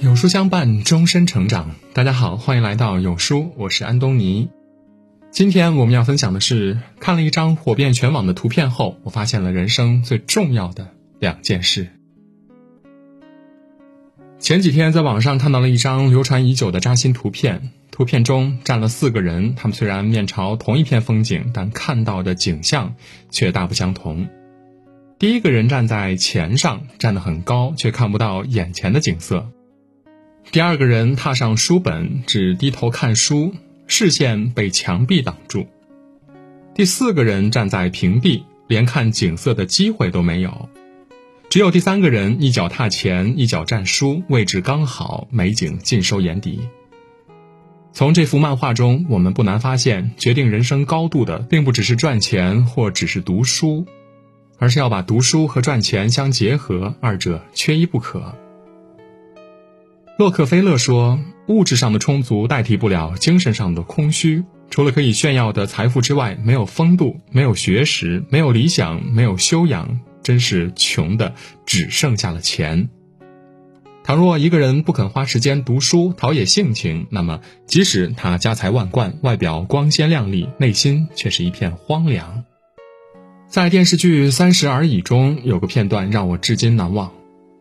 有书相伴，终身成长。大家好，欢迎来到有书，我是安东尼。今天我们要分享的是，看了一张火遍全网的图片后，我发现了人生最重要的两件事。前几天在网上看到了一张流传已久的扎心图片，图片中站了四个人，他们虽然面朝同一片风景，但看到的景象却大不相同。第一个人站在钱上，站得很高，却看不到眼前的景色。第二个人踏上书本，只低头看书，视线被墙壁挡住。第四个人站在平地，连看景色的机会都没有。只有第三个人一脚踏前，一脚站书，位置刚好，美景尽收眼底。从这幅漫画中，我们不难发现，决定人生高度的，并不只是赚钱或只是读书，而是要把读书和赚钱相结合，二者缺一不可。洛克菲勒说：“物质上的充足代替不了精神上的空虚。除了可以炫耀的财富之外，没有风度，没有学识，没有理想，没有修养，真是穷的只剩下了钱。倘若一个人不肯花时间读书陶冶性情，那么即使他家财万贯，外表光鲜亮丽，内心却是一片荒凉。”在电视剧《三十而已》中，有个片段让我至今难忘。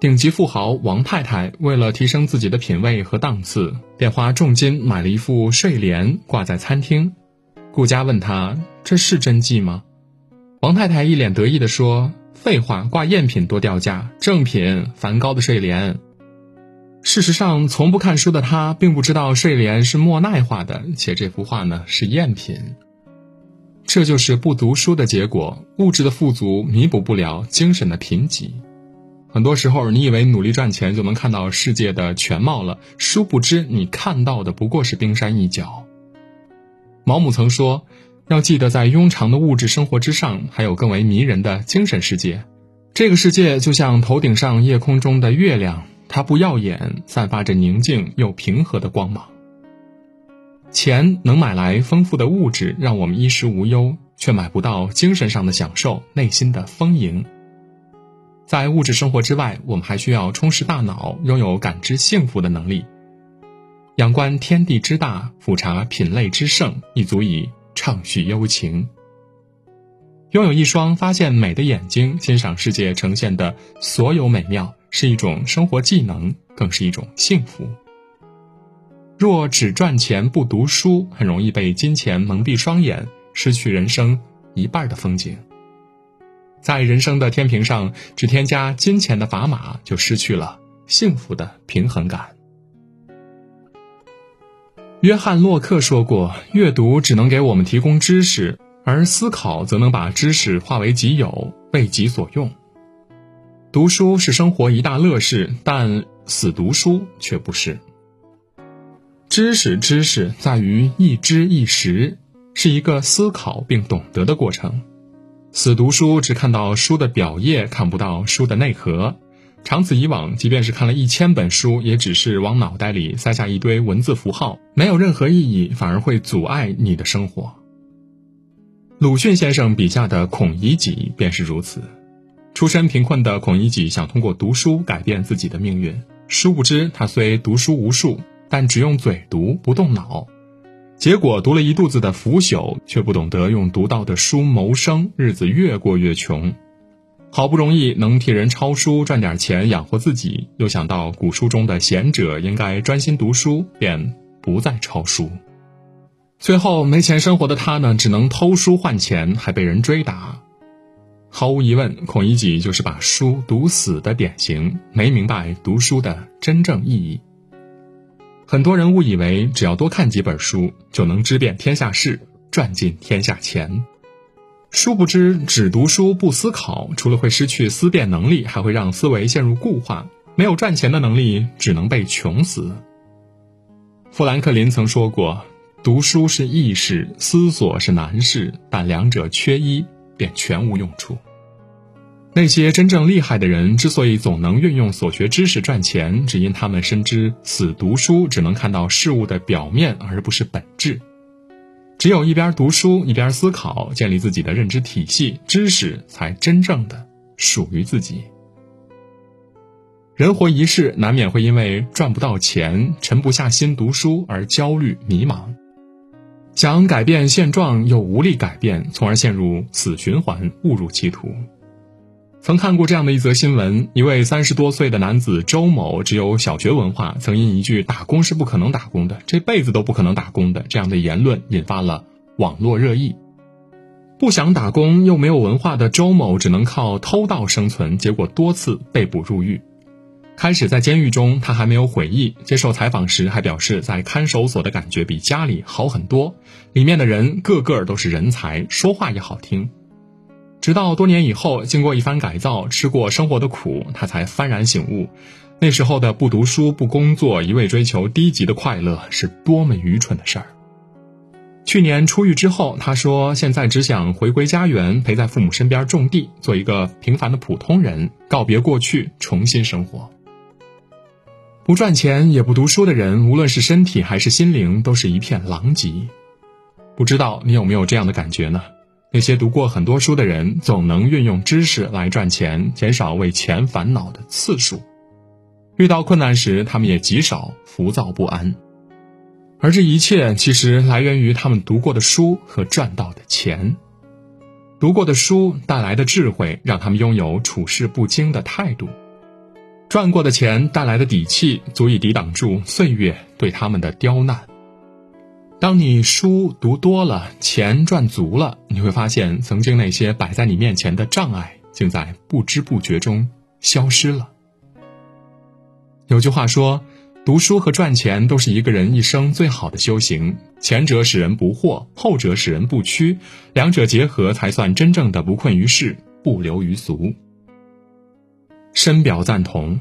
顶级富豪王太太为了提升自己的品味和档次，便花重金买了一副睡莲挂在餐厅。顾家问他：“这是真迹吗？”王太太一脸得意地说：“废话，挂赝品多掉价，正品梵高的睡莲。”事实上，从不看书的他并不知道睡莲是莫奈画的，且这幅画呢是赝品。这就是不读书的结果，物质的富足弥补不了精神的贫瘠。很多时候，你以为努力赚钱就能看到世界的全貌了，殊不知你看到的不过是冰山一角。毛姆曾说：“要记得，在庸常的物质生活之上，还有更为迷人的精神世界。这个世界就像头顶上夜空中的月亮，它不耀眼，散发着宁静又平和的光芒。钱能买来丰富的物质，让我们衣食无忧，却买不到精神上的享受，内心的丰盈。”在物质生活之外，我们还需要充实大脑，拥有感知幸福的能力。仰观天地之大，俯察品类之盛，亦足以畅叙幽情。拥有一双发现美的眼睛，欣赏世界呈现的所有美妙，是一种生活技能，更是一种幸福。若只赚钱不读书，很容易被金钱蒙蔽双眼，失去人生一半的风景。在人生的天平上，只添加金钱的砝码，就失去了幸福的平衡感。约翰·洛克说过：“阅读只能给我们提供知识，而思考则能把知识化为己有，为己所用。”读书是生活一大乐事，但死读书却不是。知识，知识在于一知一识，是一个思考并懂得的过程。死读书只看到书的表页，看不到书的内核。长此以往，即便是看了一千本书，也只是往脑袋里塞下一堆文字符号，没有任何意义，反而会阻碍你的生活。鲁迅先生笔下的孔乙己便是如此。出身贫困的孔乙己想通过读书改变自己的命运，殊不知他虽读书无数，但只用嘴读，不动脑。结果读了一肚子的腐朽，却不懂得用读到的书谋生，日子越过越穷。好不容易能替人抄书赚点钱养活自己，又想到古书中的贤者应该专心读书，便不再抄书。最后没钱生活的他呢，只能偷书换钱，还被人追打。毫无疑问，孔乙己就是把书读死的典型，没明白读书的真正意义。很多人误以为只要多看几本书就能知遍天下事，赚尽天下钱。殊不知，只读书不思考，除了会失去思辨能力，还会让思维陷入固化。没有赚钱的能力，只能被穷死。富兰克林曾说过：“读书是易事，思索是难事，但两者缺一，便全无用处。”那些真正厉害的人之所以总能运用所学知识赚钱，只因他们深知死读书只能看到事物的表面，而不是本质。只有一边读书一边思考，建立自己的认知体系，知识才真正的属于自己。人活一世，难免会因为赚不到钱、沉不下心读书而焦虑迷茫，想改变现状又无力改变，从而陷入死循环，误入歧途。曾看过这样的一则新闻：一位三十多岁的男子周某，只有小学文化，曾因一句“打工是不可能打工的，这辈子都不可能打工的”这样的言论，引发了网络热议。不想打工又没有文化的周某，只能靠偷盗生存，结果多次被捕入狱。开始在监狱中，他还没有悔意。接受采访时还表示，在看守所的感觉比家里好很多，里面的人个个都是人才，说话也好听。直到多年以后，经过一番改造，吃过生活的苦，他才幡然醒悟，那时候的不读书、不工作，一味追求低级的快乐，是多么愚蠢的事儿。去年出狱之后，他说：“现在只想回归家园，陪在父母身边种地，做一个平凡的普通人，告别过去，重新生活。”不赚钱也不读书的人，无论是身体还是心灵，都是一片狼藉。不知道你有没有这样的感觉呢？那些读过很多书的人，总能运用知识来赚钱，减少为钱烦恼的次数。遇到困难时，他们也极少浮躁不安。而这一切，其实来源于他们读过的书和赚到的钱。读过的书带来的智慧，让他们拥有处事不惊的态度。赚过的钱带来的底气，足以抵挡住岁月对他们的刁难。当你书读多了，钱赚足了，你会发现，曾经那些摆在你面前的障碍，竟在不知不觉中消失了。有句话说，读书和赚钱都是一个人一生最好的修行，前者使人不惑，后者使人不屈，两者结合，才算真正的不困于世，不流于俗。深表赞同。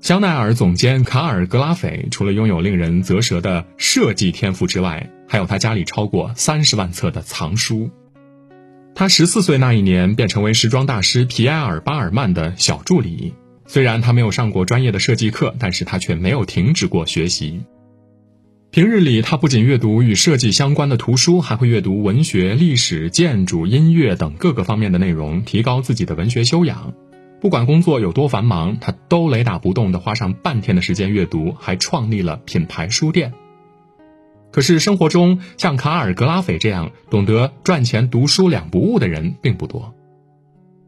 香奈儿总监卡尔·格拉斐除了拥有令人啧舌的设计天赋之外，还有他家里超过三十万册的藏书。他十四岁那一年便成为时装大师皮埃尔·巴尔曼的小助理。虽然他没有上过专业的设计课，但是他却没有停止过学习。平日里，他不仅阅读与设计相关的图书，还会阅读文学、历史、建筑、音乐等各个方面的内容，提高自己的文学修养。不管工作有多繁忙，他都雷打不动地花上半天的时间阅读，还创立了品牌书店。可是生活中像卡尔·格拉斐这样懂得赚钱、读书两不误的人并不多。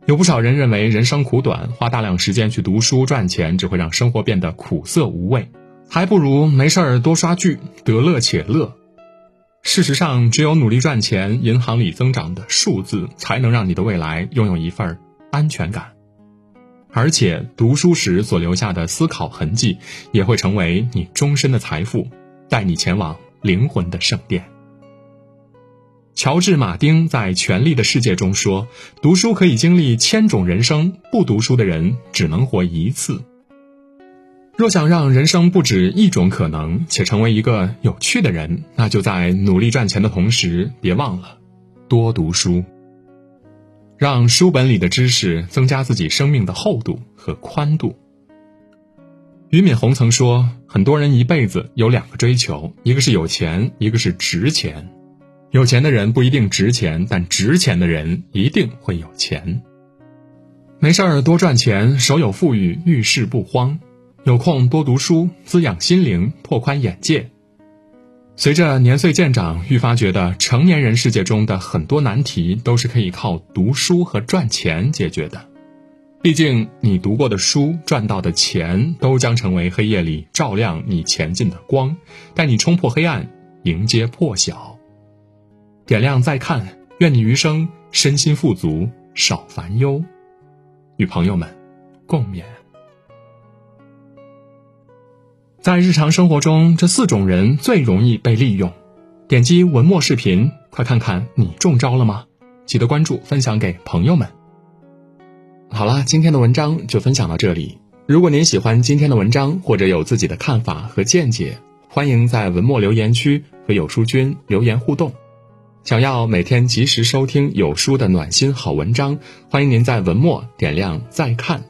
有不少人认为人生苦短，花大量时间去读书赚钱只会让生活变得苦涩无味，还不如没事儿多刷剧，得乐且乐。事实上，只有努力赚钱，银行里增长的数字才能让你的未来拥有一份安全感。而且读书时所留下的思考痕迹，也会成为你终身的财富，带你前往灵魂的圣殿。乔治·马丁在《权力的世界》中说：“读书可以经历千种人生，不读书的人只能活一次。”若想让人生不止一种可能，且成为一个有趣的人，那就在努力赚钱的同时，别忘了多读书。让书本里的知识增加自己生命的厚度和宽度。俞敏洪曾说：“很多人一辈子有两个追求，一个是有钱，一个是值钱。有钱的人不一定值钱，但值钱的人一定会有钱。没事儿多赚钱，手有富裕，遇事不慌。有空多读书，滋养心灵，拓宽眼界。”随着年岁渐长，愈发觉得成年人世界中的很多难题都是可以靠读书和赚钱解决的。毕竟，你读过的书、赚到的钱，都将成为黑夜里照亮你前进的光，带你冲破黑暗，迎接破晓。点亮再看，愿你余生身心富足，少烦忧。与朋友们共勉。在日常生活中，这四种人最容易被利用。点击文末视频，快看看你中招了吗？记得关注、分享给朋友们。好了，今天的文章就分享到这里。如果您喜欢今天的文章，或者有自己的看法和见解，欢迎在文末留言区和有书君留言互动。想要每天及时收听有书的暖心好文章，欢迎您在文末点亮再看。